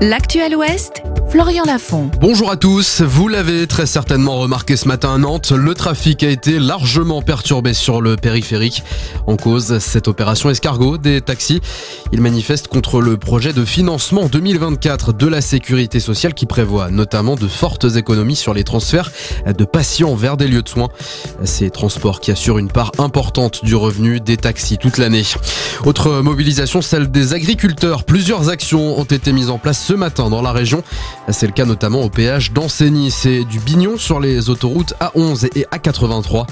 L'actuel Ouest Florian Lafont. Bonjour à tous, vous l'avez très certainement remarqué ce matin à Nantes, le trafic a été largement perturbé sur le périphérique. En cause, cette opération escargot des taxis. Ils manifestent contre le projet de financement 2024 de la sécurité sociale qui prévoit notamment de fortes économies sur les transferts de patients vers des lieux de soins. Ces transports qui assurent une part importante du revenu des taxis toute l'année. Autre mobilisation, celle des agriculteurs. Plusieurs actions ont été mises en place ce matin dans la région. C'est le cas notamment au péage d'Ancenis et du Bignon sur les autoroutes A11 et A83.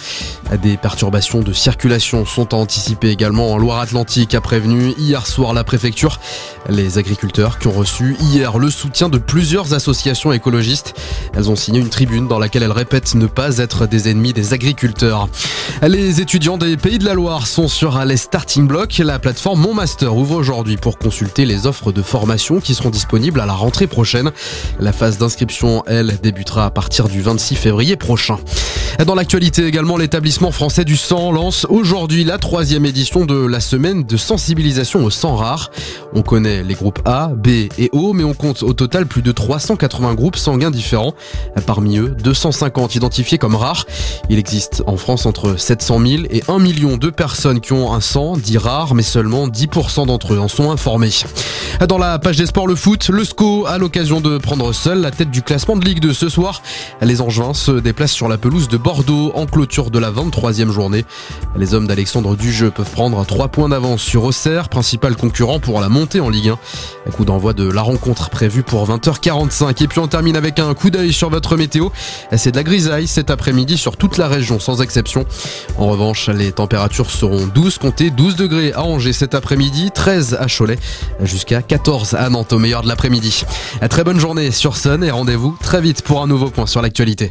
Des perturbations de circulation sont anticipées également en Loire-Atlantique, a prévenu hier soir la préfecture. Les agriculteurs qui ont reçu hier le soutien de plusieurs associations écologistes. Elles ont signé une tribune dans laquelle elles répètent ne pas être des ennemis des agriculteurs. Les étudiants des Pays de la Loire sont sur les starting blocks. La plateforme Mon Master ouvre aujourd'hui pour consulter les offres de formation qui seront disponibles à la rentrée prochaine. La phase d'inscription, elle, débutera à partir du 26 février prochain. Dans l'actualité également, l'établissement français du sang lance aujourd'hui la troisième édition de la semaine de sensibilisation au sang rare. On connaît les groupes A, B et O, mais on compte au total plus de 380 groupes sanguins différents. Parmi eux, 250 identifiés comme rares. Il existe en France entre 700 000 et 1 million de personnes qui ont un sang dit rare, mais seulement 10% d'entre eux en sont informés. Dans la page des sports, le foot, le SCO a l'occasion de prendre seul la tête du classement de Ligue 2 ce soir. Les Angevins se déplacent sur la pelouse de Bordeaux en clôture de la 23e journée. Les hommes d'Alexandre Dujeu peuvent prendre 3 points d'avance sur Auxerre, principal concurrent pour la montée en Ligue 1. Un coup d'envoi de la rencontre prévue pour 20h45. Et puis on termine avec un coup d'œil sur votre météo. C'est de la grisaille cet après-midi sur toute la région sans exception. En revanche, les températures seront 12 comptez 12 degrés à Angers cet après-midi, 13 à Cholet, jusqu'à 14 à Nantes au meilleur de l'après-midi. Très bonne sur Sun et rendez-vous très vite pour un nouveau point sur l'actualité.